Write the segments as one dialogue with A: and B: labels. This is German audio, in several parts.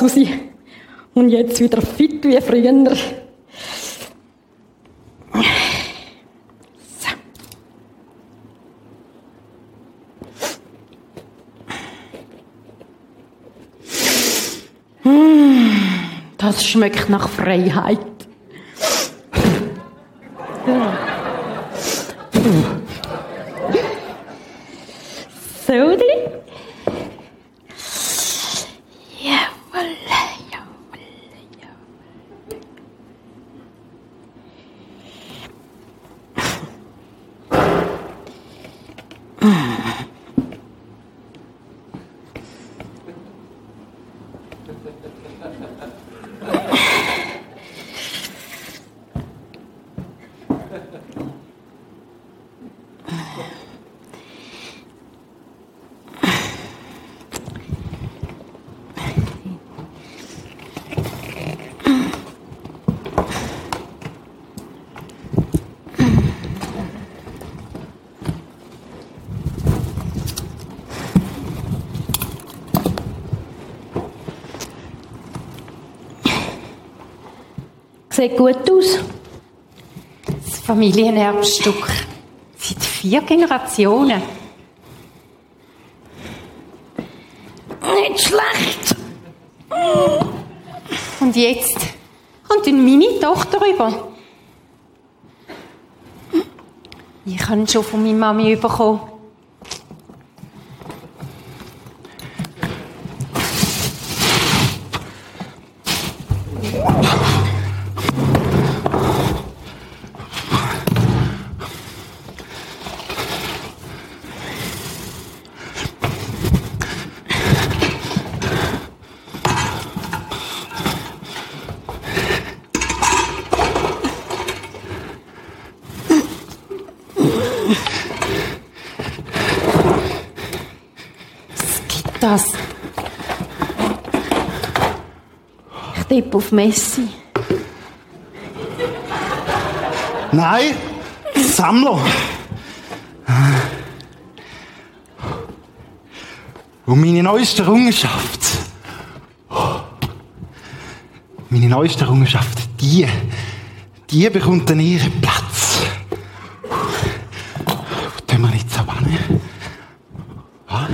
A: alles raus. Und jetzt wieder fit wie früher. Hm, Das schmeckt nach Freiheit. So, drin. Jawohl, jawohl, jawohl. Sieht gut aus.
B: Das Familienerbstück. Seit vier Generationen.
A: Nicht schlecht.
B: Und jetzt kommt dann meine Tochter rüber. Ich habe schon von meiner Mami bekommen. Was gibt das?
A: Ich tippe auf Messi.
C: Nein, Sammler. Und meine neueste Errungenschaft. Meine neueste Errungenschaft, die, die bekommt dann ihren Platz. Wo tun wir jetzt aber hin? Ja.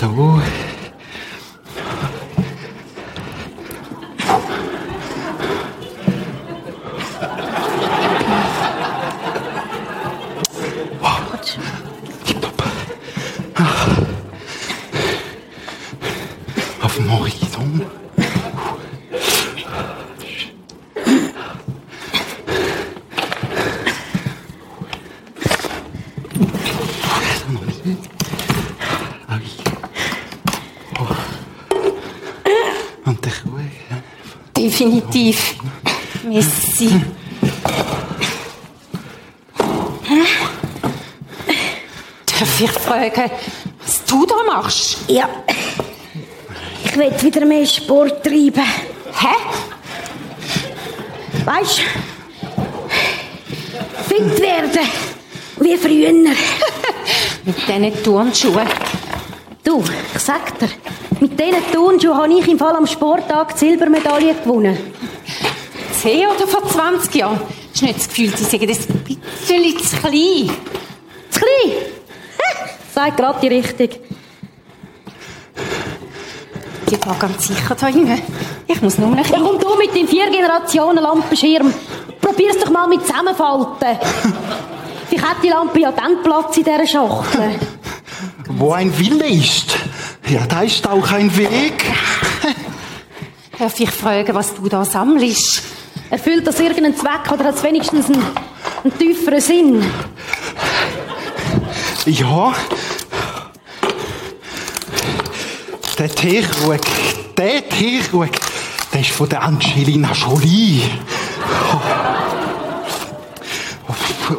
C: So. Tipptopp. Auf dem Horizont. Noch nicht. Ah oui. Oh. Und der Ruhe. ja.
B: Definitiv. Messi. Darf ich fragen, was du da machst?
A: Ja. Ich will wieder mehr Sport treiben.
B: Hä?
A: Weißt Fit werden. Wie früher.
B: Mit diesen Turnschuhen.
A: Du, ich sag dir, mit diesen Turnschuhen habe ich im Fall am Sporttag die Silbermedaille gewonnen.
B: 10 oder vor 20 Jahren? Hast du nicht das Gefühl, sie sagen das ein bisschen zu klein?
A: Zu klein? Hä? Sag gerade die Richtung.
B: Die war ganz sicher da hinten. Ich muss nur noch
A: Ja, komm du mit deinem vier Generationen Lampenschirm. Probier's doch mal mit zusammenfalten. Ich hätte die Lampe ja dann Platz in dieser Schachtel.
C: Wo ein Wille ist, ja, da ist auch ein Weg.
B: Darf ich fragen, was du da sammelst?
A: Erfüllt das irgendeinen Zweck oder hat es wenigstens einen, einen tieferen Sinn?
C: Ja. Der Teekrug, der Teekrug, der ist von der Angelina Jolie.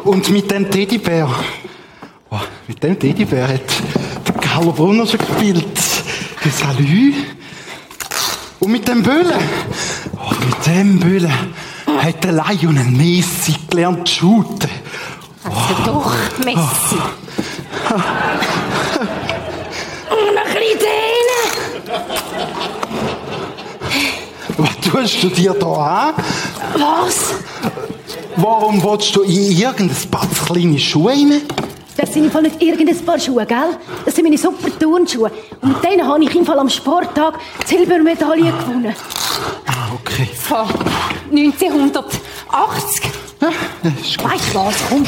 C: Und mit dem Teddybär, oh, mit dem Teddybär hat der Carlo Brunner schon gespielt. Der Salü. Und mit dem Böllen, oh, mit dem Böllen hat der Lionel Messi gelernt zu shooten.
B: Also doch, Messi.
A: Und ein bisschen.
C: Was tust du dir da an?
A: Was?
C: Warum willst du in irgendein paar kleine Schuhe rein?
A: Das sind Fall nicht irgendein paar Schuhe, gell? Das sind meine super Turnschuhe. Und mit denen habe ich im Fall am Sporttag die Silbermedaille gewonnen.
C: Ah, okay.
B: Von 1980.
C: Ja, ist.
A: Weißt du was? Komm.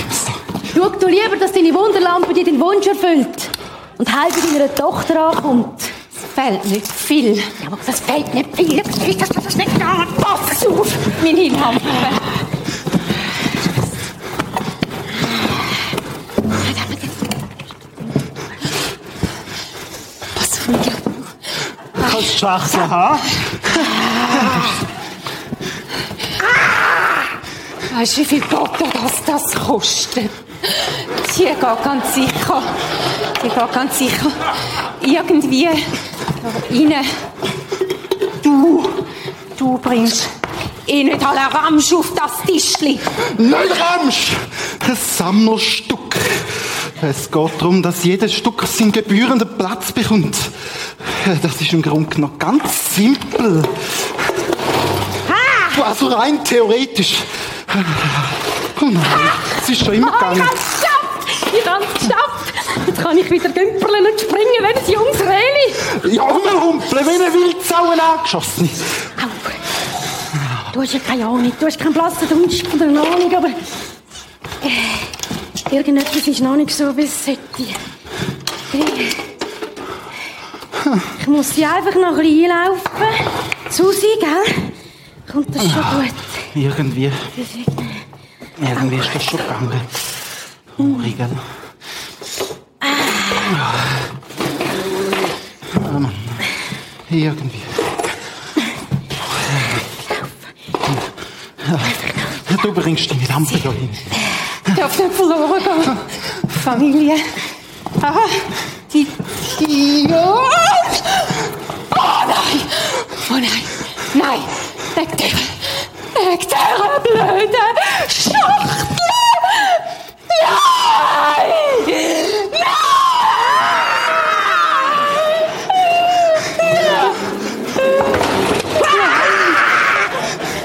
A: Schau du lieber, dass deine Wunderlampe dir den Wunsch erfüllt. Und heil bei deiner Tochter ankommt.
B: Es fehlt nicht viel.
A: Ja, aber das fällt nicht viel. Ich weiß, dass das nicht geht.
B: Pass auf, meine Lampe. Pass auf, Miguel.
C: Schachsen haben?
B: Weißt du, wie viel Butter das, das kostet? Die geht ganz sicher. Die geht ganz sicher. Irgendwie rein. Du, du bringst eh nicht alle Ramsch auf das Tischli.
C: Nein, Ramsch! Ein Sammlerstück. Es geht darum, dass jedes Stück seinen gebührenden Platz bekommt. Das ist im Grunde noch ganz simpel. Also rein theoretisch. Oh nein, es ist schon immer
A: ich
C: gegangen.
A: hab's geschafft! Ich hab's geschafft! Jetzt kann ich wieder dümpeln und springen wie ein junges Reli.
C: Ja, rumhumpeln, wie eine Wildsau angeschossen.
A: Au. Du hast ja keine Ahnung, du hast keinen blassen Dunst von der Ahnung, aber... Äh, irgendetwas ist noch nicht so, wie es sollte. Äh, Ich muss sie einfach noch ein bisschen einlaufen. Susi, gell? Kommt das schon gut?
C: Irgendwie, irgendwie ist das schon gegangen. Uri, gell? Ah, Mann. Irgendwie. Ja, du bringst deine Lampe da hin.
B: Ich darf nicht verloren gehen. Familie. Ah, die. Oh nein! Oh nein! Nein! Weg der! Weg der blöden Schachtel! Nein!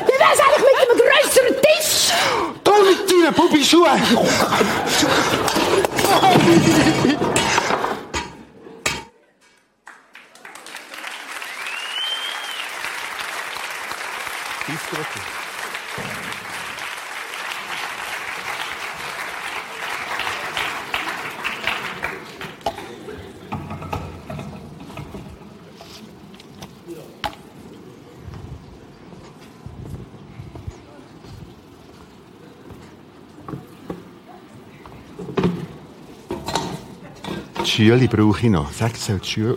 A: Ja, das eigentlich mit einem grösseren Tisch!
C: Da mit deinen Bubischuhen!
D: Die Schüle brauche ich noch. Sag Schü-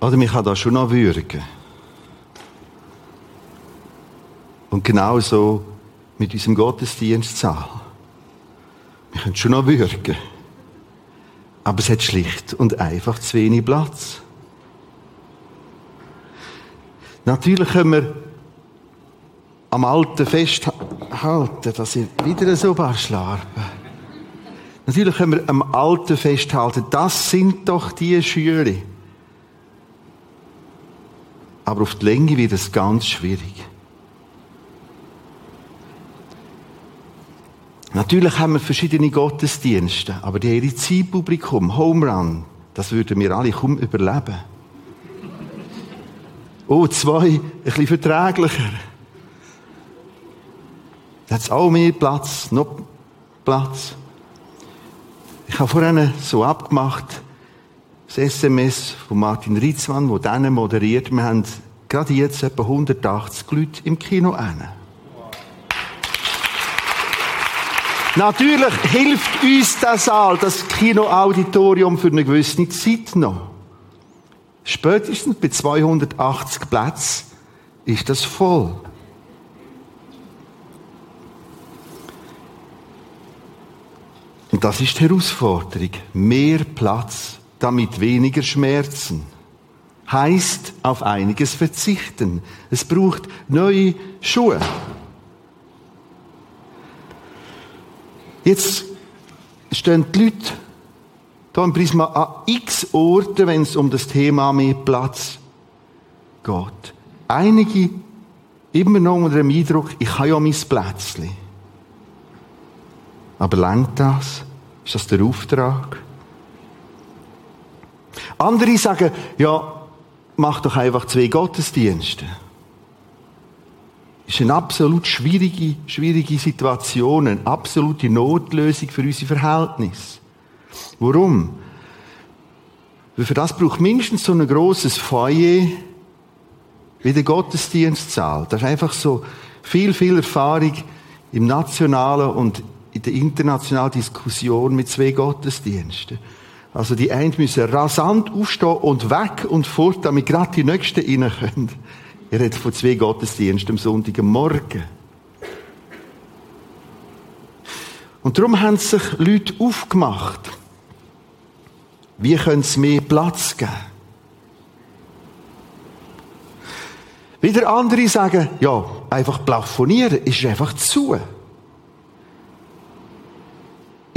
D: Oder man kann da schon noch würgen. Und genau so mit unserem Gottesdienstsaal. Wir können schon noch würgen. Aber es hat schlicht und einfach zu wenig Platz. Natürlich können wir am Alten festhalten, dass ich wieder so paar schlafen. Natürlich können wir am Alten festhalten, das sind doch die Schüler. Aber auf die Länge wird es ganz schwierig. Natürlich haben wir verschiedene Gottesdienste, aber die ihre Zielpublikum, Home Run, das würden wir alle kaum überleben. Oh, zwei, ein bisschen verträglicher. Da hat es auch mehr Platz, noch Platz. Ich habe vorhin so abgemacht, das SMS von Martin Ritzmann, wo dann moderiert, wir haben gerade jetzt etwa 180 Leute im Kino hin. Natürlich hilft uns der Saal, das Kinoauditorium für eine gewisse Zeit noch. Spätestens bei 280 Plätzen ist das voll. Und das ist die Herausforderung. Mehr Platz, damit weniger Schmerzen. Heißt auf einiges verzichten. Es braucht neue Schuhe. Jetzt stehen die Leute hier im Prisma an x Orten, wenn es um das Thema mehr Platz geht. Einige immer noch unter dem Eindruck, ich habe ja mein Plätzchen. Aber lenkt das? Ist das der Auftrag? Andere sagen, ja, mach doch einfach zwei Gottesdienste. Das ist eine absolut schwierige, schwierige Situation, eine absolute Notlösung für unsere Verhältnisse. Warum? Weil für das braucht mindestens so ein grosses Feuer, wie der Gottesdienstsaal. Das ist einfach so viel, viel Erfahrung im nationalen und in der internationalen Diskussion mit zwei Gottesdiensten. Also die einen müssen rasant aufstehen und weg und fort, damit gerade die Nächsten rein können. Ihr redet von zwei Gottesdiensten am Sonntagmorgen. Und darum haben sich Leute aufgemacht. Wie können sie mehr Platz geben? Wieder andere sagen, ja, einfach plafonieren ist einfach zu.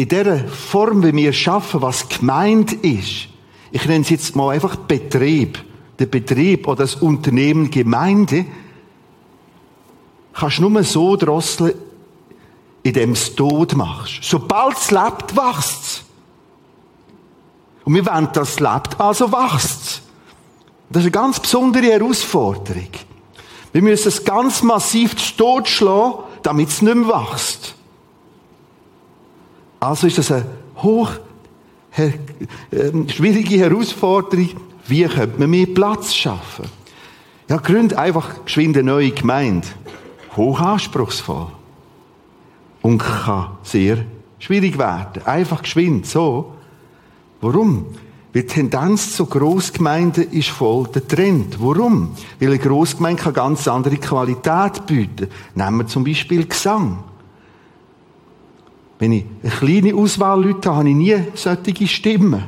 D: In der Form, wie wir schaffen, was gemeint ist, ich nenne es jetzt mal einfach Betrieb, der Betrieb oder das Unternehmen Gemeinde, kannst du nur so drosseln, indem du es tot machst. Sobald es lebt, wächst es. Und wir wollen, dass es lebt, also wächst es. Das ist eine ganz besondere Herausforderung. Wir müssen es ganz massiv totschlagen, damit es nicht mehr wächst. Also ist das eine hoch äh, schwierige Herausforderung. Wie könnte man mehr Platz schaffen? Ja, gründ einfach geschwind eine neue Gemeinde. Hoch anspruchsvoll. Und kann sehr schwierig werden. Einfach geschwind, so. Warum? Weil die Tendenz zu Großgemeinden ist voll der Trend. Warum? Weil eine Großgemeinde kann ganz andere Qualität bieten. Nehmen wir zum Beispiel Gesang. Wenn ich eine kleine Auswahl Leute habe, habe ich nie solche Stimmen.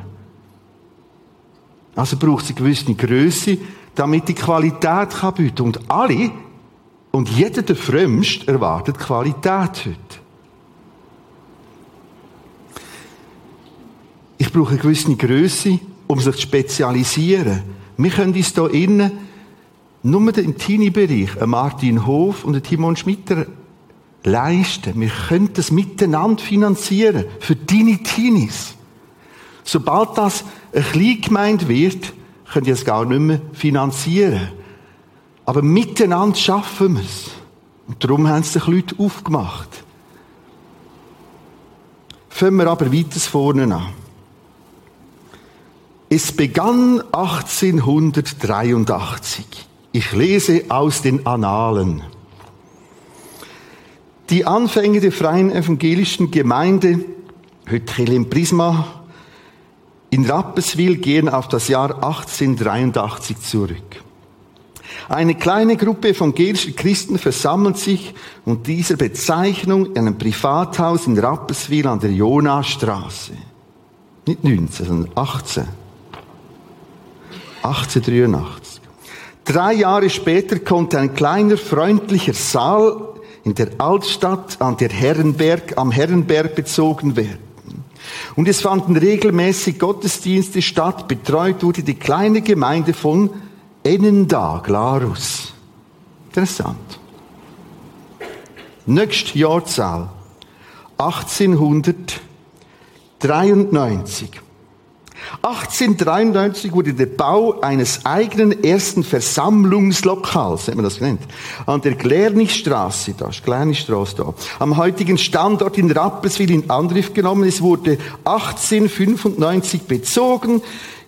D: Also braucht es eine gewisse Größe, damit die Qualität kann bieten. Und alle, und jeder der Frömmste erwartet Qualität heute. Ich brauche eine gewisse Größe, um sich zu spezialisieren. Wir können uns hier innen nur im Teenie-Bereich Martin Hof und Timon Schmitter leisten. Wir können das miteinander finanzieren. Für deine Teenies. Sobald das eine Kleingemeinde wird, können die es gar nicht mehr finanzieren. Aber miteinander schaffen wir es. Und darum haben sich Leute aufgemacht. Fangen wir aber weiter vorne an. Es begann 1883. Ich lese aus den Annalen. Die Anfänge der freien evangelischen Gemeinde, heute im Prisma, in Rapperswil gehen auf das Jahr 1883 zurück. Eine kleine Gruppe evangelischer Christen versammelt sich unter dieser Bezeichnung in einem Privathaus in Rapperswil an der Jonastraße. Nicht 19, sondern 18. 1883. Drei Jahre später konnte ein kleiner freundlicher Saal in der Altstadt an der Herrenberg, am Herrenberg bezogen werden. Und es fanden regelmäßig Gottesdienste statt. Betreut wurde die kleine Gemeinde von Enenda, Glarus. Interessant. Nächste Jahrzahl. 1893. 1893 wurde der Bau eines eigenen ersten Versammlungslokals, hat man das genannt, an der Glärnichstraße, da ist Glärnichstraße da, am heutigen Standort in Rapperswil in Angriff genommen. Es wurde 1895 bezogen.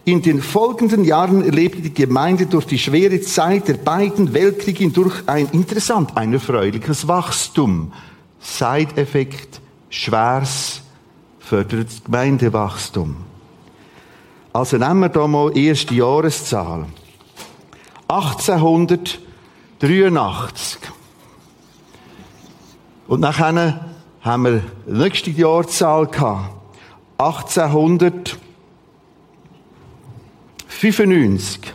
D: In den folgenden Jahren erlebte die Gemeinde durch die schwere Zeit der beiden Weltkriege hindurch ein interessant, ein erfreuliches Wachstum. Side-Effekt, schweres, fördert Gemeindewachstum. Also nehmen wir da mal erste Jahreszahl. 1883. Und nachher haben wir die nächste Jahrzahl gehabt. 1895.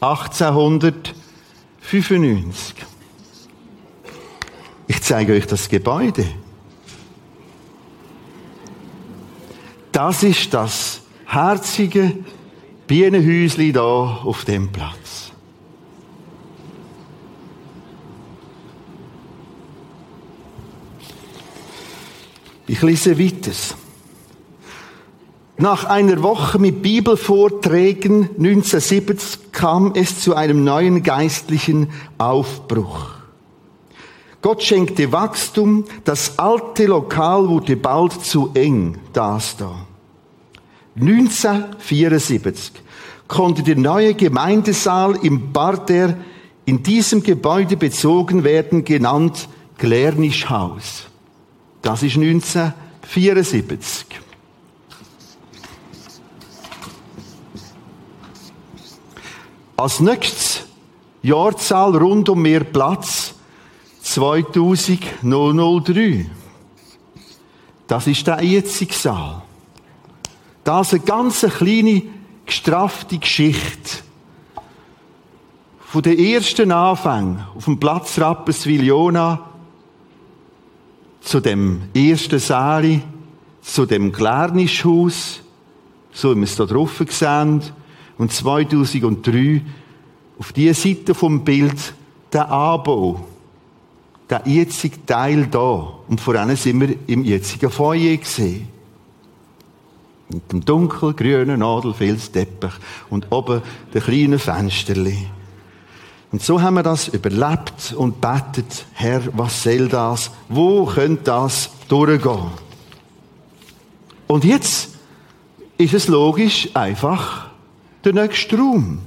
D: 1895. Ich zeige euch das Gebäude. Das ist das herzige Bienenhäusli da auf dem Platz. Ich lese weiter. Nach einer Woche mit Bibelvorträgen 1970 kam es zu einem neuen geistlichen Aufbruch. Gott schenkte Wachstum, das alte Lokal wurde bald zu eng, das da. 1974 konnte der neue Gemeindesaal im Barder in diesem Gebäude bezogen werden, genannt Glärnischhaus. Das ist 1974. Als nächstes Jahrzahl rund um mehr Platz 2003. Das ist der jetzige Saal. Das ist eine ganz kleine, gestraffte Geschichte. Von den ersten Anfängen auf dem Platz Rapperswil-Jona zu dem ersten Saal, zu dem Glärnischhaus, so wie wir es da drauf sehen, und 2003 auf dieser Seite vom Bild der Anbau. Der jetzige Teil da. Und vor allem sind wir im jetzigen Foyer gesehen. Mit dem dunkelgrünen Nadelfilzteppich und oben den kleinen Fensterli. Und so haben wir das überlebt und betet, Herr, was soll das? Wo könnte das durchgehen? Und jetzt ist es logisch einfach der nächste Raum.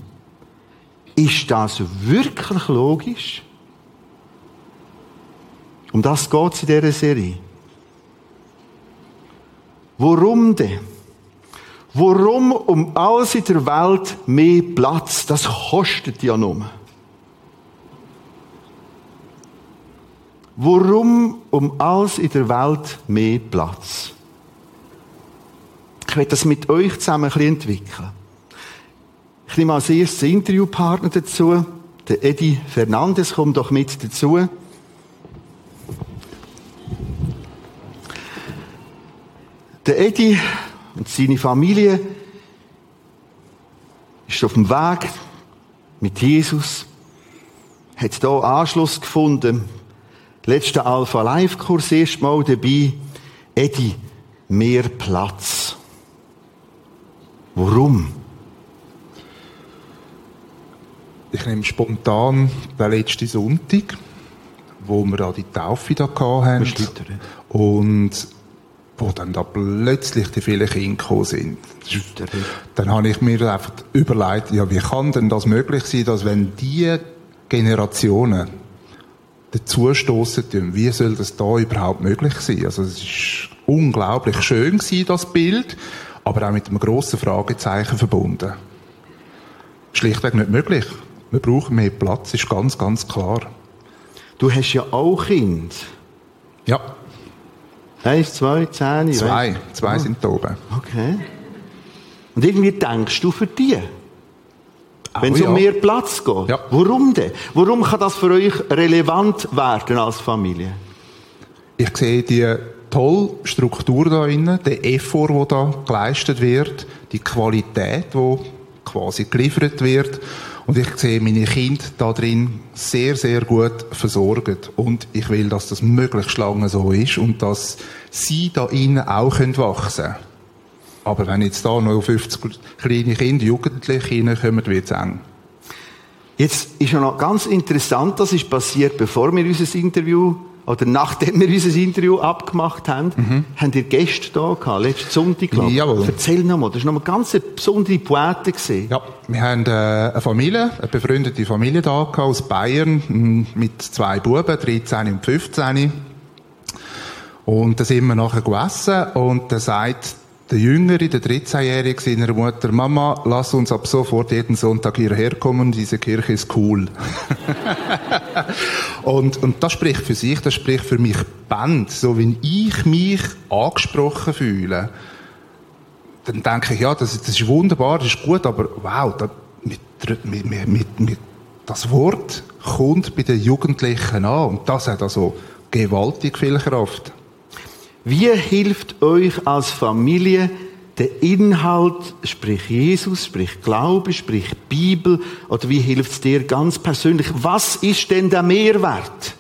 D: Ist das wirklich logisch? Um das geht es in dieser Serie. Warum denn? Warum um alles in der Welt mehr Platz? Das kostet ja nur. Warum um alles in der Welt mehr Platz? Ich werde das mit euch zusammen ein bisschen entwickeln. Ich nehme als erstes Interviewpartner dazu. Der Eddie Fernandes kommt doch mit dazu. Der Eddie und seine Familie ist auf dem Weg mit Jesus, hat hier Anschluss gefunden. Letzter Alpha Live Kurs erstmal dabei. Eddie, mehr Platz. Warum?
E: Ich nehme spontan den letzten Sonntag, wo wir da die Taufe da hatten. Und wo dann da plötzlich die vielen Kinder gekommen sind. Dann habe ich mir einfach überlegt, ja, wie kann denn das möglich sein, dass wenn die Generationen dazustoßen, wie soll das da überhaupt möglich sein? Also es ist unglaublich schön gewesen, das Bild, aber auch mit einem grossen Fragezeichen verbunden. Schlichtweg nicht möglich. Wir brauchen mehr Platz, ist ganz, ganz klar.
D: Du hast ja auch Kinder.
E: Ja.
D: Eins, zwei, zehn?
E: Zwei. Zwei oh. sind da oben.
D: Okay. Und irgendwie denkst du für die? Wenn es ja. um mehr Platz geht.
E: Ja.
D: Warum denn? Warum kann das für euch relevant werden als Familie?
E: Ich sehe die tolle Struktur da innen, der Effort, der da geleistet wird, die Qualität, die quasi geliefert wird. Und ich sehe meine Kinder da drin sehr, sehr gut versorgt. Und ich will, dass das möglichst lange so ist und dass sie da innen auch wachsen können. Aber wenn jetzt da noch 50 kleine Kinder, Jugendliche reinkommen, wird es eng.
D: Jetzt ist ja noch ganz interessant, das ist passiert, bevor wir unser Interview oder nachdem wir unser Interview abgemacht haben, haben ihr Gäste da gehabt, letzten Sonntag, glaube ich.
E: Jawohl.
D: Erzähl nochmal, das war nochmal ganz eine besondere Poete gesehen.
E: Ja, wir haben äh, eine Familie, eine befreundete Familie da gehabt aus Bayern m, mit zwei Buben, 13 und 15. Und da sind wir nachher gegessen und da sagt der Jüngere, der 13-Jährige seiner Mutter, Mama, lass uns ab sofort jeden Sonntag hierher kommen, diese Kirche ist cool. und, und das spricht für sich, das spricht für mich Band. So, wenn ich mich angesprochen fühle, dann denke ich, ja, das, das ist wunderbar, das ist gut, aber wow, da, mit, mit, mit, mit, mit, das Wort kommt bei den Jugendlichen an und das hat also gewaltig viel Kraft.
D: Wie hilft euch als Familie der Inhalt, sprich Jesus, sprich Glaube, sprich Bibel, oder wie hilft es dir ganz persönlich? Was ist denn der Mehrwert?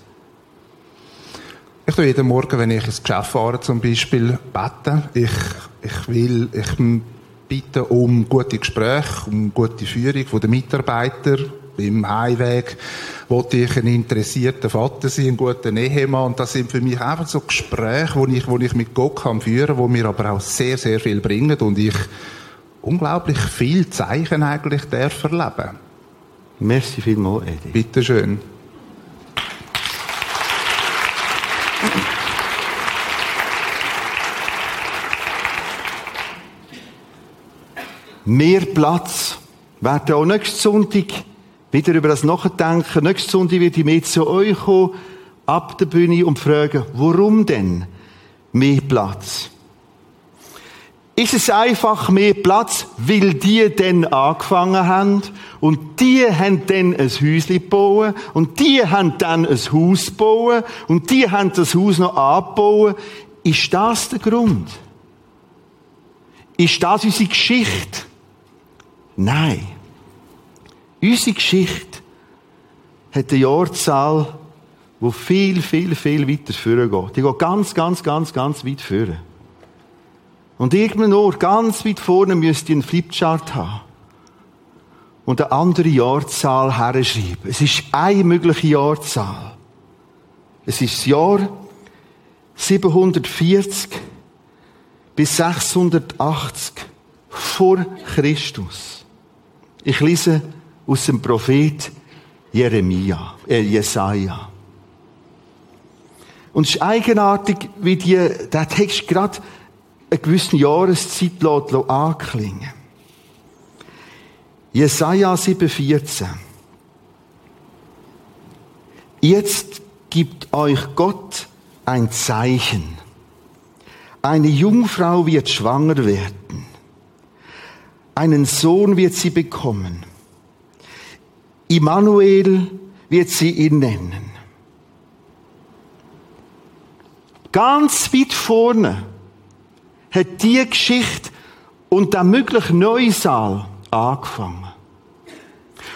E: Ich tue jeden Morgen, wenn ich ins Geschäft fahre, zum Beispiel beten. Ich, ich will, ich bitte um gute Gespräche, um gute Führung der Mitarbeiter. Im Heimweg wollte ich ein interessierter Vater sein, ein guter Ehemann. Und das sind für mich einfach so Gespräche, wo ich, wo ich mit Gott kann führen, wo mir aber auch sehr, sehr viel bringen und ich unglaublich viel Zeichen eigentlich darf erleben.
D: Merci vielmals, Edi.
E: Bitte schön.
D: Mehr Platz. Werden auch nächsten Sonntag wieder über das nachdenken. Nächsten Sonntag wird ich mehr zu euch kommen, ab der Bühne und fragen, warum denn mehr Platz? Ist es einfach mehr Platz, weil die denn angefangen haben und die haben dann ein Häuschen gebaut und die haben dann ein Haus gebaut und die haben das Haus noch angebaut? Ist das der Grund? Ist das unsere Geschichte? Nein. Unsere Geschichte hat eine Jahrzahl, die viel, viel, viel weiter führen geht. Die geht ganz, ganz, ganz, ganz weit führen. Und irgendein Ort, ganz weit vorne, müsst ihr einen Flipchart haben. Und eine andere Jahrzahl herschreiben. Es ist eine mögliche Jahrzahl. Es ist das Jahr 740 bis 680 vor Christus. Ich lese aus dem Prophet Jeremia, äh, Jesaja. Und es ist eigenartig, wie die, der Text gerade eine gewisse Jahreszeit lässt, anklingen. Jesaja 7,14. Jetzt gibt euch Gott ein Zeichen. Eine Jungfrau wird schwanger werden. Einen Sohn wird sie bekommen. Immanuel wird sie ihn nennen. Ganz weit vorne hat die Geschichte und der mögliche Neusaal angefangen.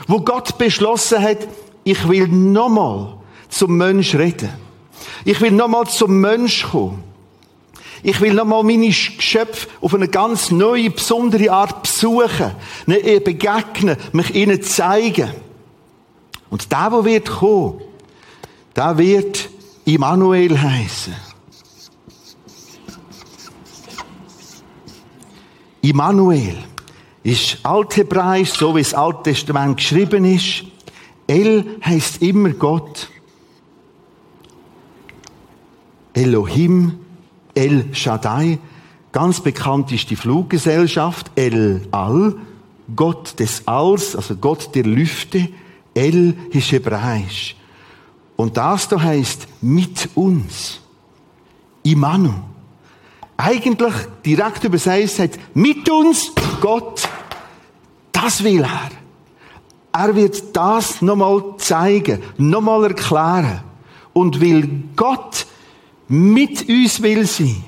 D: Wo Gott beschlossen hat, ich will nochmal zum Mensch reden. Ich will nochmal zum Mensch kommen. Ich will nochmal meine Geschöpfe auf eine ganz neue, besondere Art besuchen, ihnen begegnen, mich ihnen zeigen. Und der, der wird kommen, der wird Immanuel heißen. Immanuel ist althebräisch, so wie das Alte Testament geschrieben ist. El heißt immer Gott. Elohim, El Shaddai. Ganz bekannt ist die Fluggesellschaft El Al, Gott des Alls, also Gott der Lüfte. El ist hebräisch. Und das da heißt mit uns. Imanu. Eigentlich direkt übersetzt hat mit uns Gott. Das will er. Er wird das nochmal zeigen, nochmal erklären. Und will Gott mit uns will sein.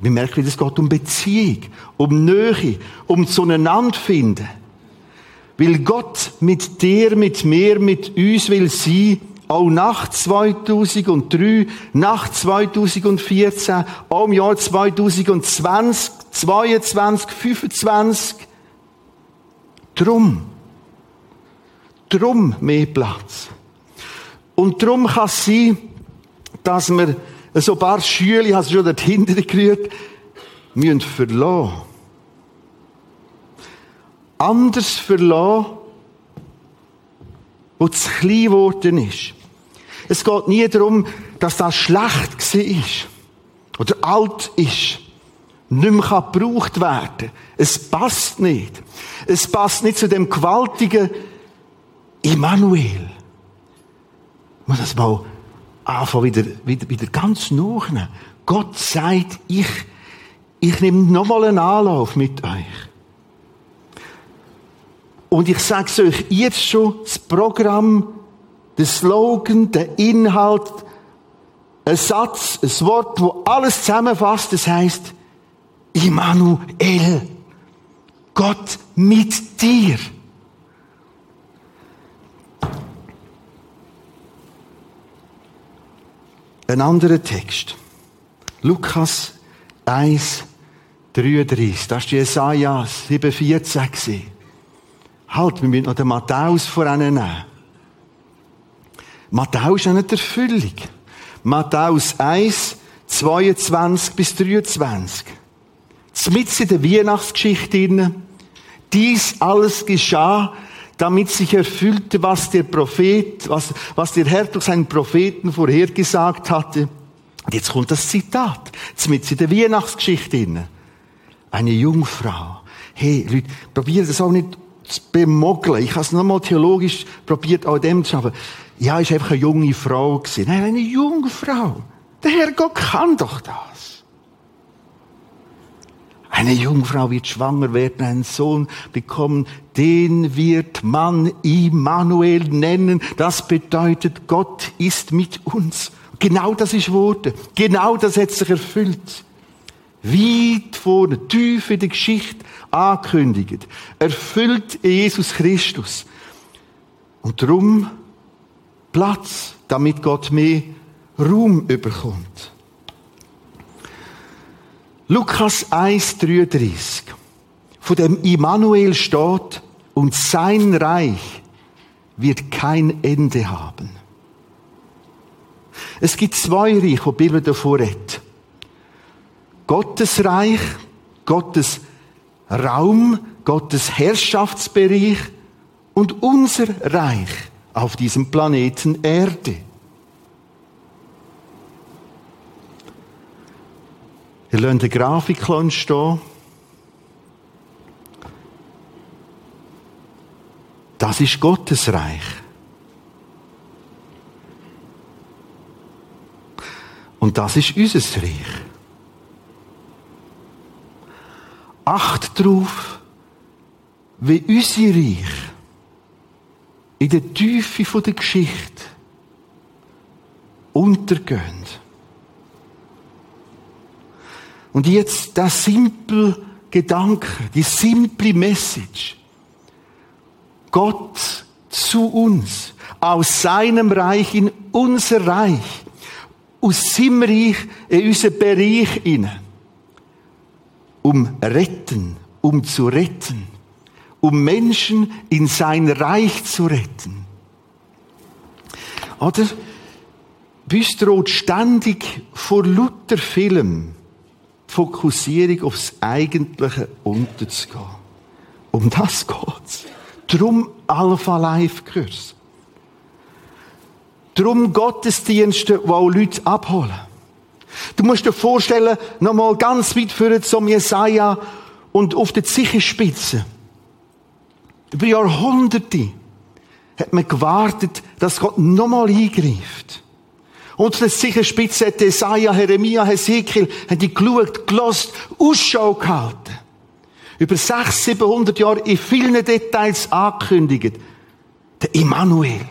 D: Wir merken, es geht um Beziehung, um Nähe, um zueinander finden. Weil Gott mit dir, mit mir, mit uns will sein, auch nach 2003, nach 2014, auch im Jahr 2020, 22, 25. Drum. Drum mehr Platz. Und drum kann es sein, dass wir so ein paar Schüler, ich habe sie schon dort hinten gerührt, müssen verlassen. Anders verlassen, wo zu klein geworden ist. Es geht nie darum, dass das schlecht war oder alt ist, nicht mehr gebraucht werden kann. Es passt nicht. Es passt nicht zu dem gewaltigen Immanuel. Ich muss das mal anfangen, wieder, wieder, wieder ganz nachnehmen. Gott sagt, ich, ich nehme nochmal einen Anlauf mit euch. Und ich sage es euch jetzt schon, das Programm, der Slogan, der Inhalt, ein Satz, ein Wort, wo alles zusammenfasst, das heißt Immanuel. Gott mit dir. Ein anderer Text. Lukas 1, 33. Das war Jesaja 7,14. Halt, wir müssen noch den Matthäus vorannehmen. Matthäus ist eine Erfüllung. Matthäus 1, 22 bis 23. Mit in der Weihnachtsgeschichte Dies alles geschah, damit sich erfüllte, was der Prophet, was, was der Herr durch seinen Propheten vorhergesagt hatte. Und jetzt kommt das Zitat. Mit in der Weihnachtsgeschichte Eine Jungfrau. Hey, Leute, probiert das auch nicht zu bemogeln. Ich habe es nochmal theologisch probiert, auch dem zu schaffen. Ja, ist einfach eine junge Frau gewesen. Nein, eine junge Frau. Der Herr Gott kann doch das. Eine Jungfrau wird schwanger werden, einen Sohn bekommen, den wird man Immanuel nennen. Das bedeutet, Gott ist mit uns. Genau das ist Worte. Genau das hat sich erfüllt. Weit vorne, tief in der Geschichte ankündigt, erfüllt Jesus Christus. Und darum Platz, damit Gott mehr Raum überkommt. Lukas 1,33. Von dem Immanuel steht, und sein Reich wird kein Ende haben. Es gibt zwei Reiche, die die Bibel davor redet. Gottes Reich, Gottes Raum, Gottes Herrschaftsbereich und unser Reich auf diesem Planeten Erde. Ihr lasst eine Grafik stehen. Das ist Gottes Reich. Und das ist unser Reich. Acht darauf, wie unser Reich in der Tiefe der Geschichte untergehen. Und jetzt der simple Gedanke, die simple Message. Gott zu uns, aus seinem Reich in unser Reich, aus seinem Reich in unseren Bereich hinein, um retten, um zu retten, um Menschen in sein Reich zu retten. Oder? Bis droht ständig vor Luther Film Fokussierung aufs Eigentliche unterzugehen. Um das geht's. Drum Alpha Life Kurs. Drum Gottesdienste, die auch Leute abholen. Du musst dir vorstellen, nochmal ganz weit führen zum Jesaja und auf der Zichenspitze. Über Jahrhunderte hat man gewartet, dass Gott nochmal eingreift. Und das sicher Spitze hat Jesaja, Jeremia, Hesekiel, haben die geschaut, gelost, Ausschau gehalten. Über 600, 700 Jahre in vielen Details angekündigt. Der Immanuel.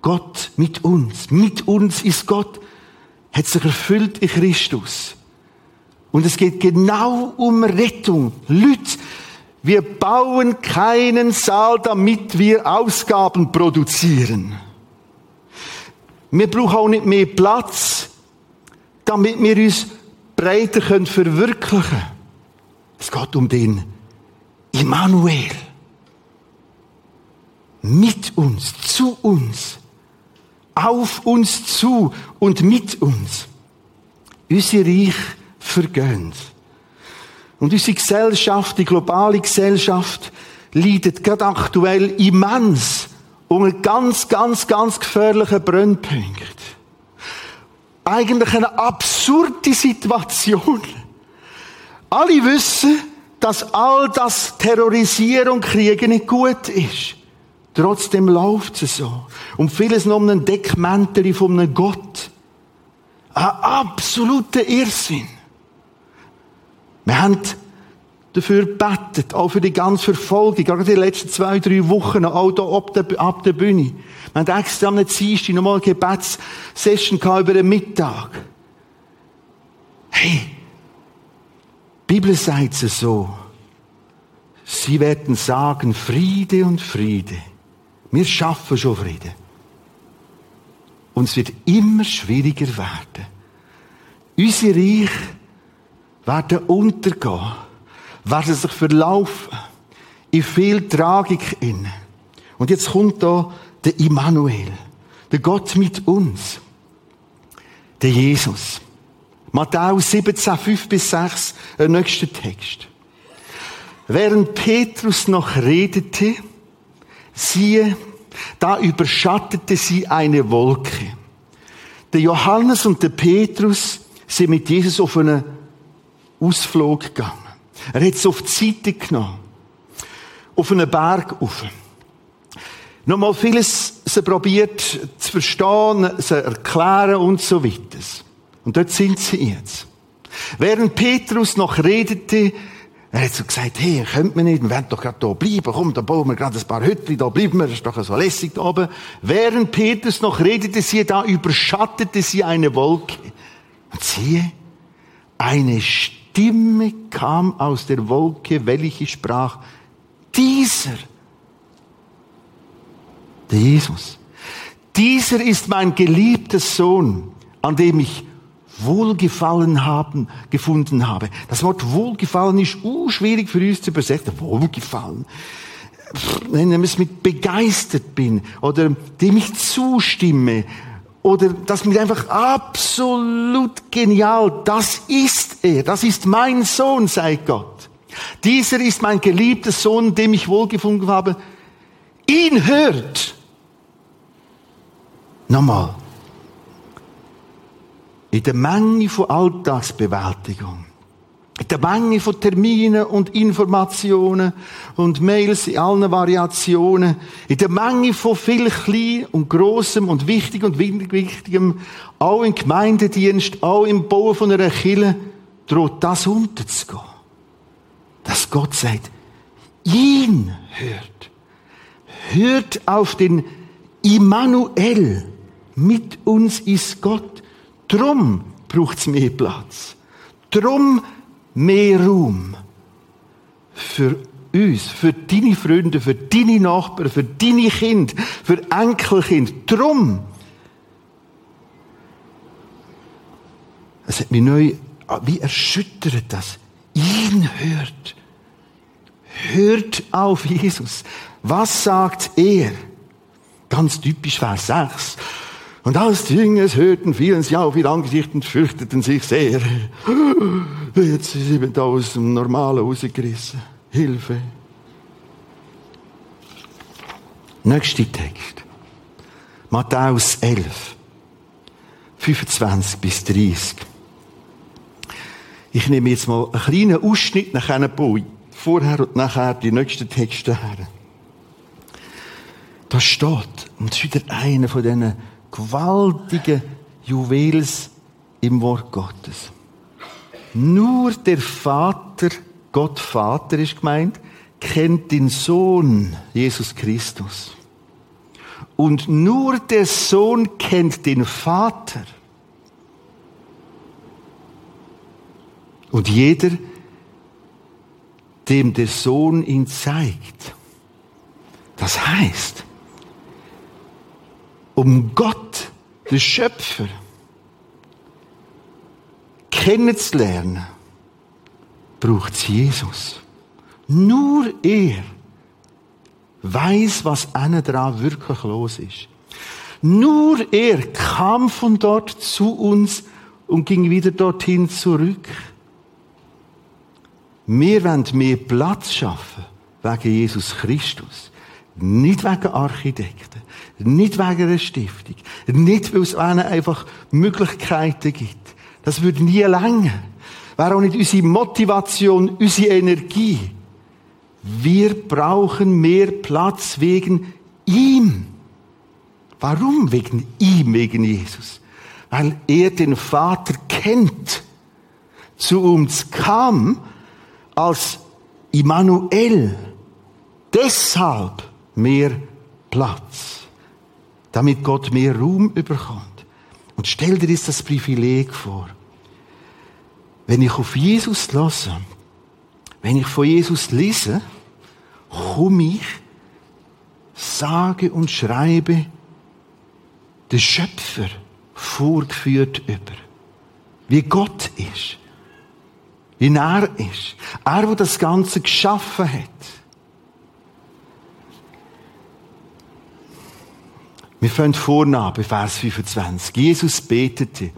D: Gott mit uns. Mit uns ist Gott. Hat sich erfüllt in Christus. Und es geht genau um Rettung. Leute, wir bauen keinen Saal, damit wir Ausgaben produzieren. Wir brauchen auch nicht mehr Platz, damit wir uns breiter können verwirklichen können. Es geht um den Immanuel. Mit uns, zu uns. Auf uns zu und mit uns. Unser Reich vergönnt. Und unsere Gesellschaft, die globale Gesellschaft, leidet gerade aktuell immens unter ganz, ganz, ganz gefährlichen Brennpunkt. Eigentlich eine absurde Situation. Alle wissen, dass all das Terrorisieren und Kriegen nicht gut ist. Trotzdem läuft es so. Und vieles noch um einen Deckmäntel von einem Gott. Ein absoluter Irrsinn. Wir haben dafür gebetet, auch für die ganze Verfolgung, gerade die letzten zwei, drei Wochen, auch hier ab der, ab der Bühne. Wir haben extra am Dienstag nochmal eine Gebetssession über den Mittag. Hey, die Bibel sagt es so. Sie werden sagen, Friede und Friede. Wir schaffen schon Frieden. Und es wird immer schwieriger werden. Unser Reich werden untergehen, werden sich verlaufen, in viel Tragik inne. Und jetzt kommt da der Immanuel, der Gott mit uns, der Jesus. Matthäus 17, 5 bis 6, der nächste Text. Während Petrus noch redete, siehe, da überschattete sie eine Wolke. Der Johannes und der Petrus sind mit Jesus auf einen Ausflug gegangen. Er hat es auf die Seite genommen. Auf einen Berg rauf. Nochmal vieles sie probiert zu verstehen, zu erklären und so weiter. Und dort sind sie jetzt. Während Petrus noch redete, er hat so gesagt, hey, könnt wir nicht, wir werden doch gerade hier bleiben, komm, da bauen wir gerade ein paar Hütten, da bleiben wir, das ist doch so lässig da oben. Während Petrus noch redete, sie, da überschattete sie eine Wolke. Und siehe, eine Stimme kam aus der Wolke, welche sprach, dieser, der Jesus, dieser ist mein geliebter Sohn, an dem ich Wohlgefallen haben, gefunden habe. Das Wort Wohlgefallen ist uh, schwierig für uns zu übersetzen. Wohlgefallen. Wenn ich es mit begeistert bin oder dem ich zustimme oder das mir einfach absolut genial, das ist er, das ist mein Sohn, sei Gott. Dieser ist mein geliebter Sohn, dem ich wohlgefunden habe. Ihn hört. Nochmal. In der Menge von Alltagsbewältigung. In der Menge von Terminen und Informationen und Mails in allen Variationen. In der Menge von viel Klein und Grossem und Wichtig und Wichtigem. Auch im Gemeindedienst, auch im Bauen von einer Kirche droht das unterzugehen. Dass Gott sagt, ihn hört. Hört auf den Immanuel. Mit uns ist Gott. Drum braucht es mehr Platz. Drum mehr Raum. Für uns, für deine Freunde, für deine Nachbarn, für deine Kinder, für Enkelkind. Drum. Es hat mich neu, wie erschüttert das. Ihn hört. Hört auf Jesus. Was sagt er? Ganz typisch Vers 6. Und als die Jünger hörten, fielen sie auf ihr Angesicht und fürchteten sich sehr. Jetzt sind sie da aus dem Normalen rausgerissen. Hilfe. Nächster Text. Matthäus 11. 25 bis 30. Ich nehme jetzt mal einen kleinen Ausschnitt nach einer Boy. Vorher und nachher die nächsten Texte her. Da steht, und das ist wieder einer von diesen gewaltige Juwels im Wort Gottes. Nur der Vater, Gott Vater ist gemeint, kennt den Sohn Jesus Christus. Und nur der Sohn kennt den Vater. Und jeder, dem der Sohn ihn zeigt. Das heißt, um Gott, den Schöpfer, kennenzulernen, braucht es Jesus. Nur er weiß, was innen dran wirklich los ist. Nur er kam von dort zu uns und ging wieder dorthin zurück. Wir wollen mehr Platz schaffen wegen Jesus Christus. Nicht wegen Architekten, nicht wegen einer Stiftung, nicht weil es ihnen einfach Möglichkeiten gibt. Das würde nie länger. Wäre auch nicht unsere Motivation, unsere Energie. Wir brauchen mehr Platz wegen ihm. Warum wegen ihm, wegen Jesus? Weil er den Vater kennt, zu uns kam als Immanuel. Deshalb mehr Platz, damit Gott mehr Ruhm überkommt. Und stell dir jetzt das Privileg vor. Wenn ich auf Jesus lasse, wenn ich von Jesus lese, komme ich, sage und schreibe, den Schöpfer vorgeführt über. Wie Gott ist. Wie er ist. Er, der das Ganze geschaffen hat. Wir fangen vorne an, bei Vers 25. Jesus betete,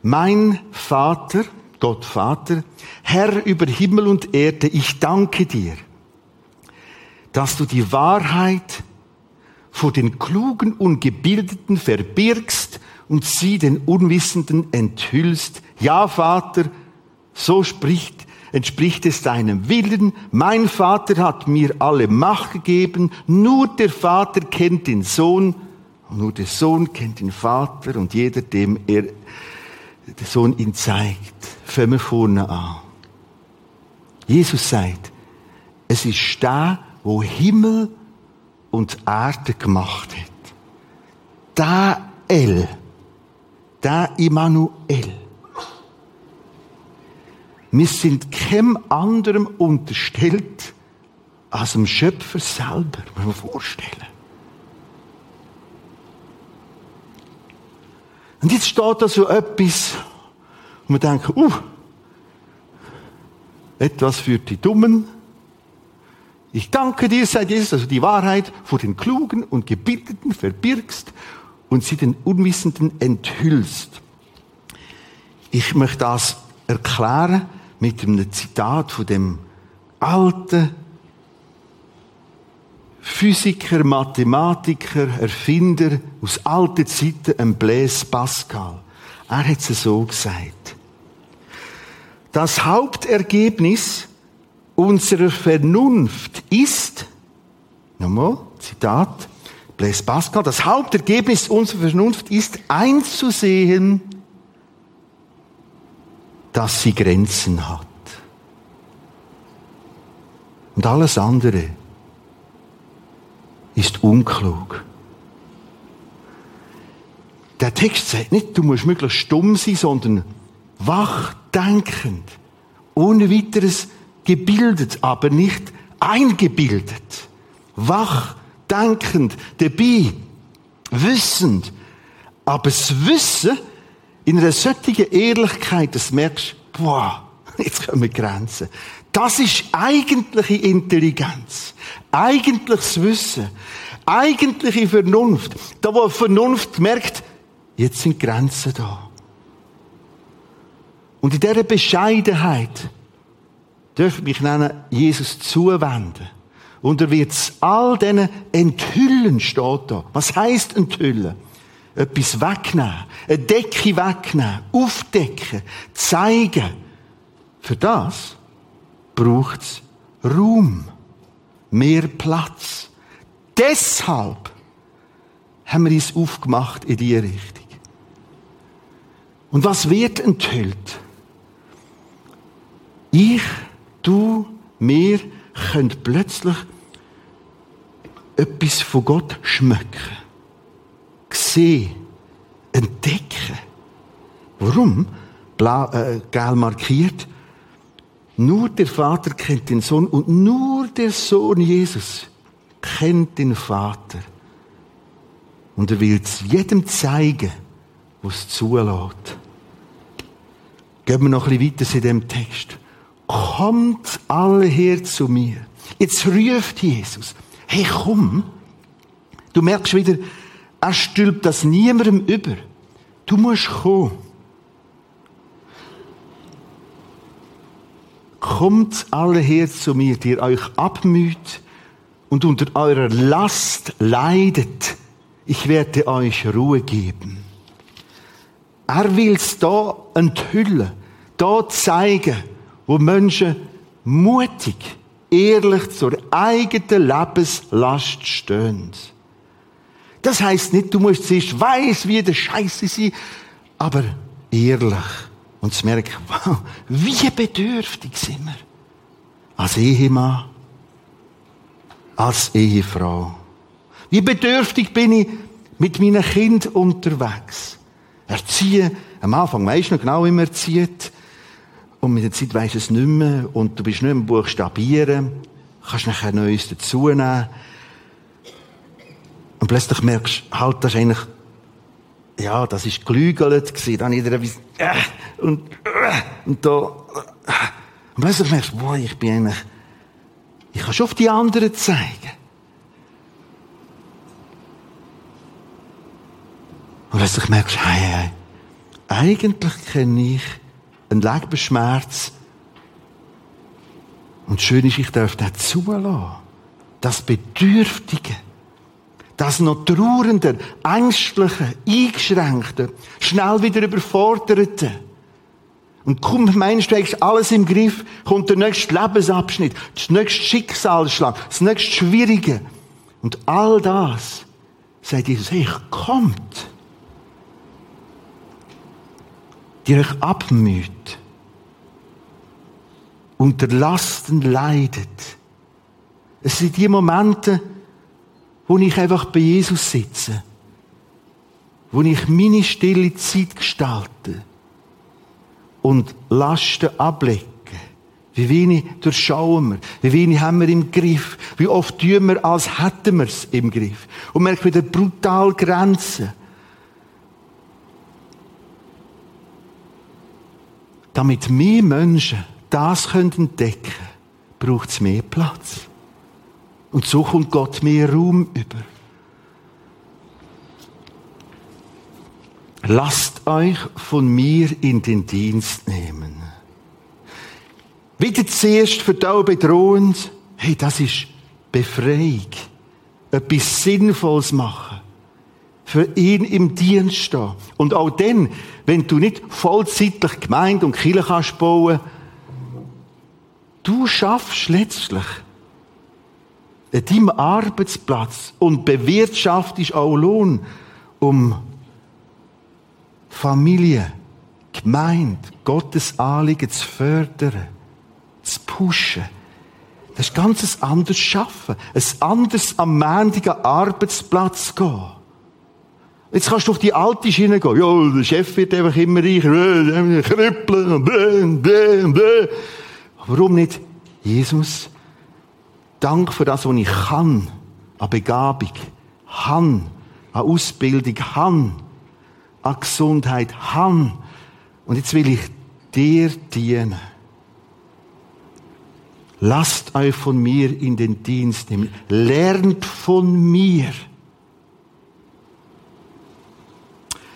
D: mein Vater, Gott Vater, Herr über Himmel und Erde, ich danke dir, dass du die Wahrheit vor den Klugen und Gebildeten verbirgst und sie den Unwissenden enthüllst. Ja, Vater, so spricht, entspricht es deinem Willen. Mein Vater hat mir alle Macht gegeben. Nur der Vater kennt den Sohn und nur der Sohn kennt den Vater und jeder, dem er, der Sohn ihn zeigt. Fangen wir vorne an. Jesus sagt, es ist da, wo Himmel und Erde gemacht hat. Da El, da Immanuel. Wir sind keinem anderem unterstellt als dem Schöpfer selber, muss man vorstellen. Und jetzt steht da so etwas, und wir denken, uh, etwas für die Dummen. Ich danke dir, sagt Jesus, du die Wahrheit vor den Klugen und Gebildeten verbirgst und sie den Unwissenden enthüllst. Ich möchte das erklären mit einem Zitat von dem alten Physiker, Mathematiker, Erfinder aus alten Zeiten, ein Blaise Pascal. Er hat es so gesagt. Das Hauptergebnis unserer Vernunft ist, nochmal, Zitat, Blaise Pascal, das Hauptergebnis unserer Vernunft ist einzusehen, dass sie Grenzen hat. Und alles andere ist unklug. Der Text sagt nicht, du musst möglichst stumm sein, sondern wach denkend, ohne weiteres gebildet, aber nicht eingebildet. Wach denkend, dabei, wissend. Aber das Wissen in einer solchen Ehrlichkeit, dass du merkst, boah, jetzt kommen Grenzen. Das ist eigentliche Intelligenz. Eigentliches Wissen. Eigentliche Vernunft. Da, wo Vernunft merkt, jetzt sind Grenzen da. Und in dieser Bescheidenheit dürfen ich mich nennen, Jesus zuwenden. Und er wird all diesen enthüllen, steht da. Was heißt enthüllen? Etwas wegnehmen, eine Decke wegnehmen, aufdecken, zeigen. Für das braucht es Raum, mehr Platz. Deshalb haben wir uns aufgemacht in diese Richtung. Und was wird enthüllt? Ich, du, wir können plötzlich etwas von Gott schmecken, sehen, entdecken. Warum? Blau, äh, gelb markiert. Nur der Vater kennt den Sohn und nur der Sohn Jesus kennt den Vater. Und er will es jedem zeigen, was zulässt. Gehen wir noch ein bisschen weiter in dem Text. Kommt alle her zu mir. Jetzt ruft Jesus. Hey, komm. Du merkst wieder, Er stülpt das niemandem über. Du musst kommen. Kommt alle her zu mir, die ihr euch abmüht und unter eurer Last leidet. Ich werde euch Ruhe geben. Er will es da enthüllen, da zeigen, wo Menschen mutig, ehrlich zur eigenen Lebenslast stehen. Das heißt nicht, du musst zuerst weiss, wie der Scheiße sein, aber ehrlich und zu merken, wow, wie bedürftig sind wir. Als Ehemann, als Ehefrau. Wie bedürftig bin ich mit meinen Kind unterwegs. Erziehen, am Anfang weisst du noch genau, wie man erzieht. Und mit der Zeit weisst du es nicht mehr. Und du bist nicht mehr Buchstabieren. Kannst nachher Neues dazunehmen. Und plötzlich merkst du, halt, das ist eigentlich ja, das ist gelügelt gewesen. Dann jeder etwas, äh, und, äh, und da, äh. Und plötzlich merkst du, boah, ich bin eigentlich, ich kann schon auf die anderen zeigen. Und plötzlich merkst du, hey, hey, eigentlich kenne ich einen Leberschmerz. Und schön ist, ich darf das zulassen. Das Bedürftige das noch trauernde, ängstliche, eingeschränkte, schnell wieder überforderte. Und kaum meinst du, hast alles im Griff, kommt der nächste Lebensabschnitt, das nächste Schicksalsschlag, das nächste Schwierige. Und all das, sagt Jesus, hey, kommt. Die euch abmüht, unter Lasten leidet. Es sind die Momente, wo ich einfach bei Jesus sitze, wo ich meine stille Zeit gestalte und Lasten ablege. Wie wenig durchschauen wir? Wie wenig haben wir im Griff? Wie oft tun wir, als hätten wir es im Griff? Und merken wieder brutal Grenzen. Damit mehr Menschen das entdecken können, braucht es mehr Platz. Und so kommt Gott mehr Raum über. Lasst euch von mir in den Dienst nehmen. Wieder zuerst für die bedrohend. Hey, das ist Befreiung. Etwas Sinnvolles machen. Für ihn im Dienst stehen. Und auch dann, wenn du nicht vollzeitlich Gemeinde und Kirche kannst bauen, du schaffst letztlich an deinem Arbeitsplatz und bewirtschaftest auch Lohn, um Familie, Gemeinde, Gottes Anliegen zu fördern, zu pushen. Das ist ganz ein anderes Schaffen. Ein anderes am mendigen Arbeitsplatz gehen. Jetzt kannst du auf die alte Schiene gehen. Ja, der Chef wird einfach immer reicher, äh, krippeln und bläh, bläh. Warum nicht? Jesus, Dank für das, was ich kann, an Begabung, han, an Ausbildung, han, an Gesundheit, han. Und jetzt will ich dir dienen. Lasst euch von mir in den Dienst nehmen. Lernt von mir.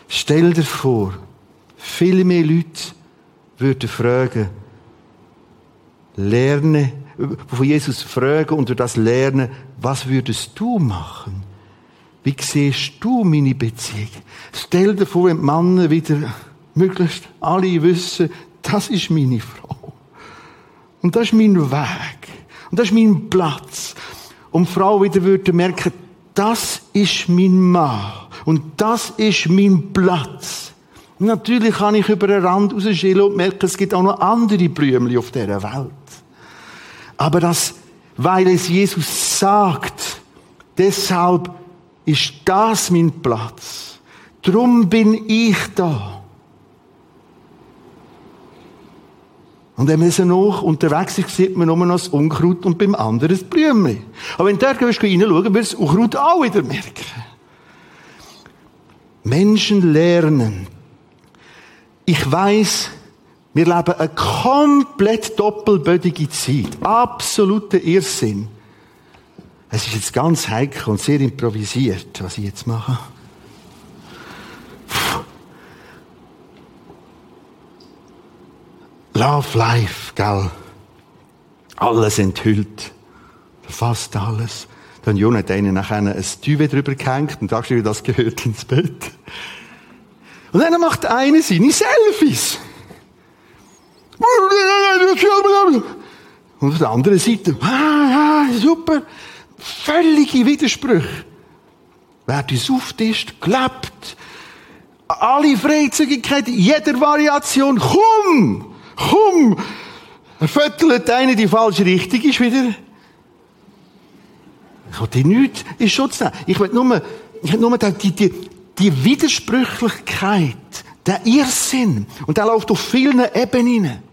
D: Stell dir vor, viele mehr Leute würden fragen, lerne von Jesus fragen und durch das lernen, was würdest du machen? Wie siehst du meine Beziehung? Stell dir vor, wenn die Männer wieder möglichst alle wissen, das ist meine Frau. Und das ist mein Weg. Und das ist mein Platz. Und Frau wieder würde merken, das ist mein Mann. Und das ist mein Platz. Natürlich kann ich über den Rand rausschillen und merken, es gibt auch noch andere Blümchen auf dieser Welt. Aber das, weil es Jesus sagt, deshalb ist das mein Platz. Drum bin ich da. Und wenn man so noch unterwegs ist, sieht man nur noch das Unkraut und beim anderen das Blümchen. Aber wenn du dort reinschauen wirst du das Unkraut auch wieder merken. Menschen lernen. Ich weiß, wir leben eine komplett doppelbödige Zeit. Absoluter Irrsinn. Es ist jetzt ganz heikel und sehr improvisiert, was ich jetzt mache. Love Life, gell? Alles enthüllt. Fast alles. Dann Jon hat einen nachher ein Tüwe drüber gehängt und sagst du, das gehört ins Bett. Und dann macht einer seine Selfies. Und auf der anderen Seite, ah, ah, super, völlige Widersprüche. Wer uns auftischt, gelebt, alle Freizügigkeit, jeder Variation, komm, komm, fötelt einer die falsche Richtung, ist wieder, ich will dir nichts in Schutz nehmen. Ich will nur, ich will nur die, die, die Widersprüchlichkeit, der Irrsinn, und der läuft auf vielen Ebenen.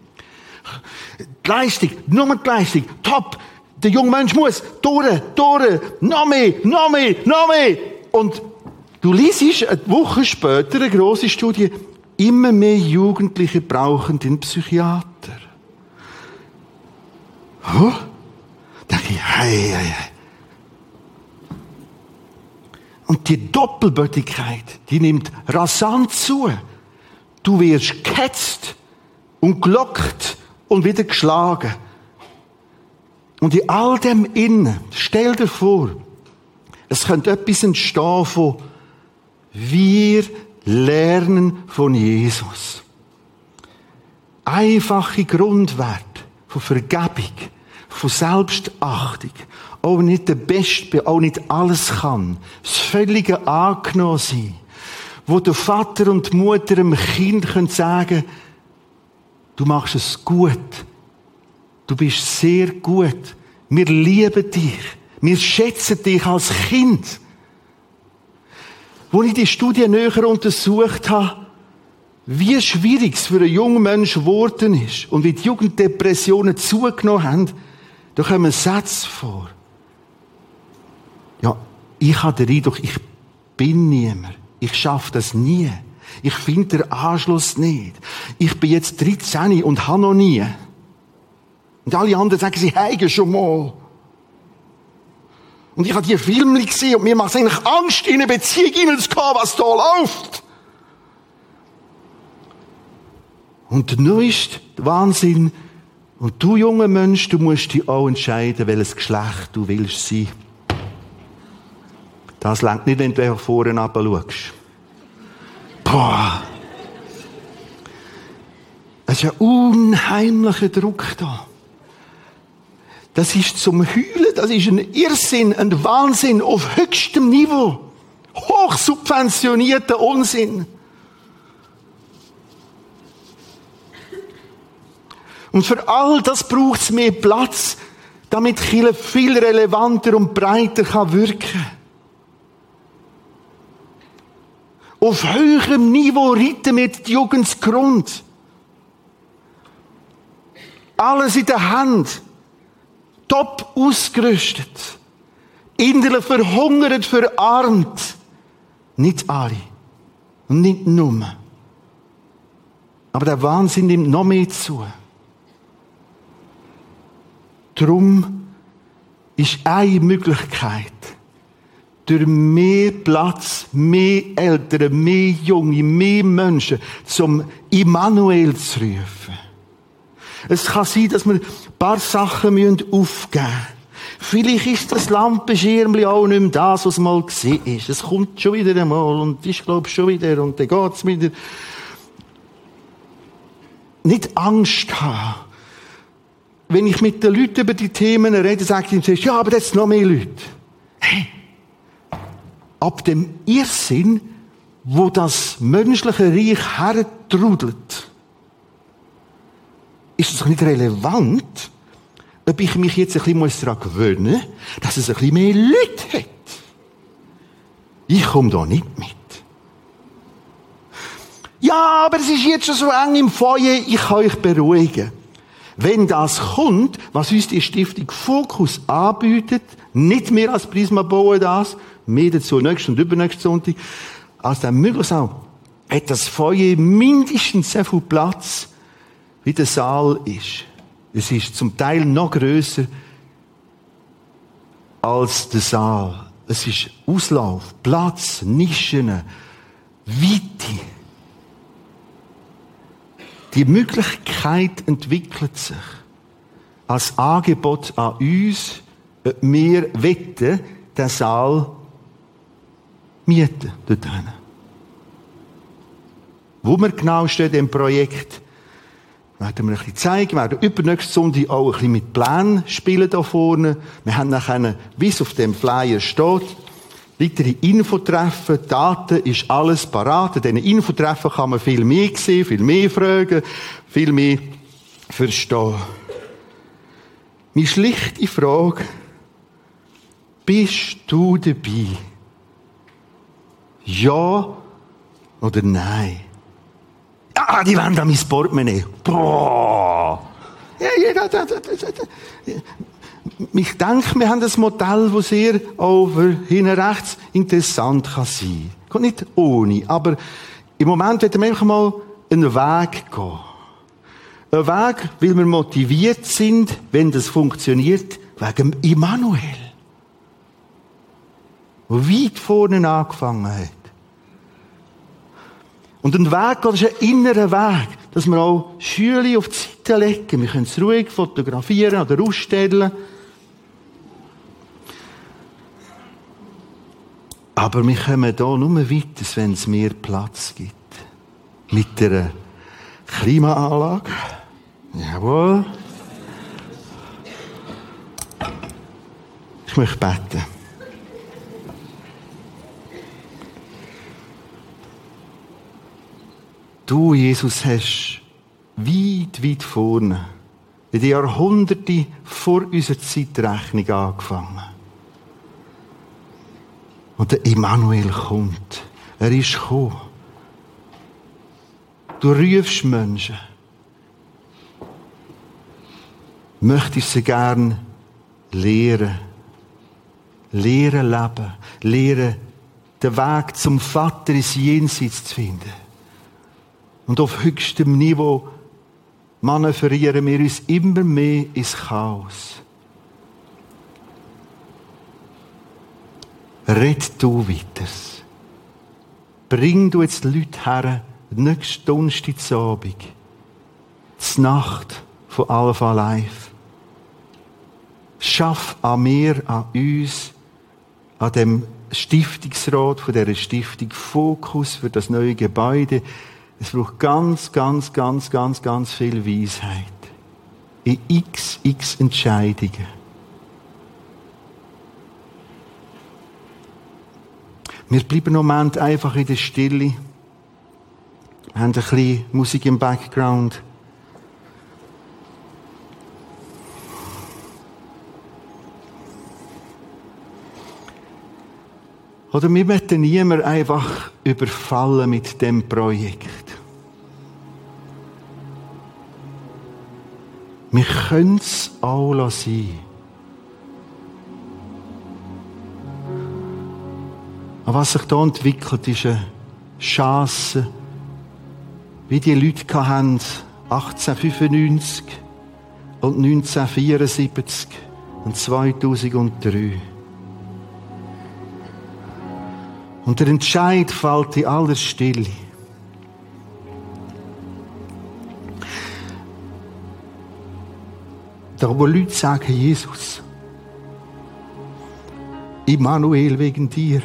D: Leistung, nur die Leistung, top. Der junge Mensch muss durch, durch, noch mehr, noch mehr, noch mehr. Und du liest eine Woche später eine grosse Studie, immer mehr Jugendliche brauchen den Psychiater. Huh? Da denke ich, hey, hey, hey. Und die Doppelbötigkeit, die nimmt rasant zu. Du wirst gehetzt und gelockt und wieder geschlagen. Und in all dem Innen, stell dir vor, es könnte etwas entstehen von, wir lernen von Jesus. Einfache Grundwerte von Vergebung, von Selbstachtung, auch nicht der Beste, auch nicht alles kann. Das völlige Angenommen sein, wo der Vater und die Mutter dem Kind können sagen du machst es gut. Du bist sehr gut. Wir lieben dich. Wir schätzen dich als Kind. Wo ich die Studie näher untersucht habe, wie schwierig es für einen jungen Menschen geworden ist und wie die Jugenddepressionen zugenommen haben, da kommen Sätze vor. Ja, ich habe den Eindruck, ich bin niemand. Ich schaffe das nie. Ich finde den Anschluss nicht. Ich bin jetzt 13 und habe noch nie. Und alle anderen sagen, sie haben schon mal. Und ich habe die Filme gesehen und mir macht es eigentlich Angst, in eine Beziehung hineinzukommen, was da läuft. Und der neueste Wahnsinn, und du, junger Mensch, du musst dich auch entscheiden, welches Geschlecht du willst sein. Das längt nicht, wenn du vorne schaust. Boah. Es ist ein unheimlicher Druck da. Das ist zum Heulen, das ist ein Irrsinn, ein Wahnsinn auf höchstem Niveau. Hochsubventionierter Unsinn. Und für all das braucht es mehr Platz, damit Chile viel relevanter und breiter kann wirken Auf höherem Niveau reiten wir die Jugendsgrund. Alles in der Hand. Top ausgerüstet. Innerlich verhungert, verarmt. Nicht alle. Und nicht nur. Aber der Wahnsinn nimmt noch mehr zu. Drum ist eine Möglichkeit, durch mehr Platz, mehr Eltern, mehr Junge, mehr Menschen zum Immanuel zu rufen. Es kann sein, dass wir ein paar Sachen aufgeben müssen. Vielleicht ist das Lampenschirmli auch nicht mehr das, was mal gesehen ist. Es kommt schon wieder einmal und ich glaube schon wieder und dann geht's wieder. Nicht Angst haben wenn ich mit den Leuten über die Themen rede, sagt ich ihnen ja, aber jetzt noch mehr Leute. Hey, ab dem Irrsinn, wo das menschliche Reich hertrudelt, ist es nicht relevant, ob ich mich jetzt ein bisschen daran gewöhnen muss, dass es ein bisschen mehr Leute hat. Ich komme da nicht mit. Ja, aber es ist jetzt schon so eng im Feuer, ich kann euch beruhigen. Wenn das kommt, was uns die Stiftung Fokus anbietet, nicht mehr als Prisma bauen das, mehr dazu nächsten und übernächsten Sonntag, als der auch, hat das Feuer mindestens so viel Platz, wie der Saal ist. Es ist zum Teil noch größer als der Saal. Es ist Auslauf, Platz, Nischen, Weite. Die Möglichkeit entwickelt sich als Angebot an uns, wir wetten, den Saal mieten dort hinten. Wo wir genau stehen im Projekt, werden wir ein bisschen zeigen. Wir werden übernächste Sonntag auch ein bisschen mit Plänen spielen da vorne. Wir haben nachher, wie es auf dem Flyer steht, weitere Infotreffen, Daten, ist alles parat. In diesen Infotreffen kann man viel mehr sehen, viel mehr fragen, viel mehr verstehen. Meine schlichte Frage, bist du dabei? Ja oder nein? Ah, die wollen da mein Portemonnaie. Boah! Ja, ja, da, da, da. Ich denke, wir haben ein Modell, das sehr over hinten rechts interessant kann sein. Geht nicht ohne, aber im Moment werden wir einfach mal einen Weg gehen. Ein Weg, weil wir motiviert sind, wenn das funktioniert, wegen Immanuel. Der weit vorne angefangen hat. Und ein Weg das ist ein innerer Weg, dass wir auch Schüler auf die Seite legen. Wir können es ruhig fotografieren oder ausstellen. Aber wir kommen hier nur weiter, wenn es mehr Platz gibt. Mit der Klimaanlage. Jawohl. Ich möchte beten. Du, Jesus, hast weit, weit vorne, in den Jahrhunderten vor unserer Zeitrechnung angefangen. Und der Immanuel kommt. Er ist gekommen. Du rufst Menschen. Möchtest sie gern lehren. Lehren leben. Lehren, den Weg zum Vater ins Jenseits zu finden. Und auf höchstem Niveau manövrieren wir uns immer mehr ins Chaos. Red du weiter. Bring du jetzt Leute her, nächste Donnerstag zu Abend, zur Nacht von Alpha Life. Schaff an mir, an uns, an dem Stiftungsrat von dieser Stiftung Fokus für das neue Gebäude. Es braucht ganz, ganz, ganz, ganz, ganz viel Weisheit. In x, x Entscheidungen. Wir bleiben im Moment einfach in der Stille. Wir haben ein bisschen Musik im Background. Oder wir möchten niemand einfach überfallen mit dem Projekt. Wir können es auch sein. Aber was sich hier entwickelt, ist eine Chance, wie die Leute hatten 1895 und 1974 und 2003. Und der Entscheid fällt in aller Stille. Da wo Leute sagen, Jesus, Immanuel wegen dir.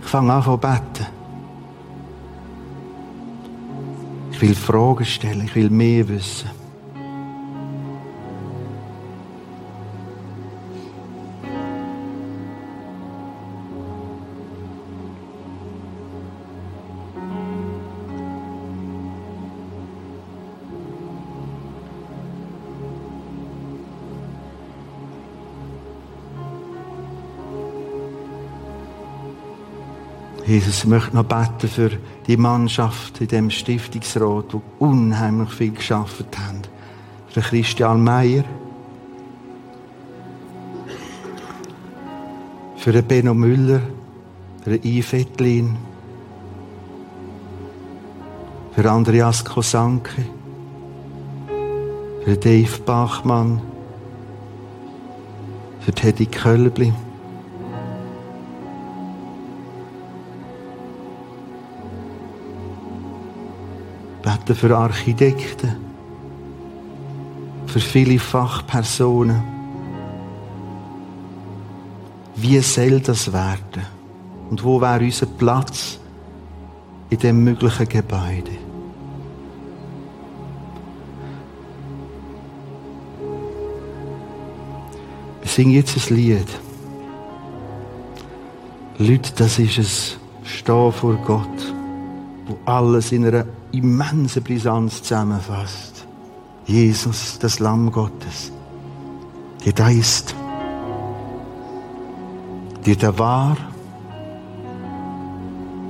D: Ich fange an zu beten. Ich will Fragen stellen, ich will mehr wissen. Jesus, ich möchte noch beten für die Mannschaft in dem Stiftungsrat, die unheimlich viel geschafft haben. Für Christian Meyer. Für Benno Müller. Für den. Für Andreas Kosanke. Für Dave Bachmann. Für Teddy Kölbli. Worte für Architekten, für viele Fachpersonen. Wie soll das werden? Und wo wäre unser Platz in dem möglichen Gebäude? Wir singen jetzt ein Lied. Leute, das ist es. Stehen vor Gott, alles in einer immensen Brisanz zusammenfasst. Jesus, das Lamm Gottes, der da ist, der da war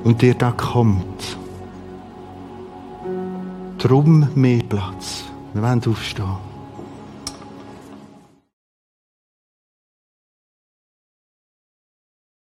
D: und der da kommt. Drum mehr Platz. Wir wollen aufstehen.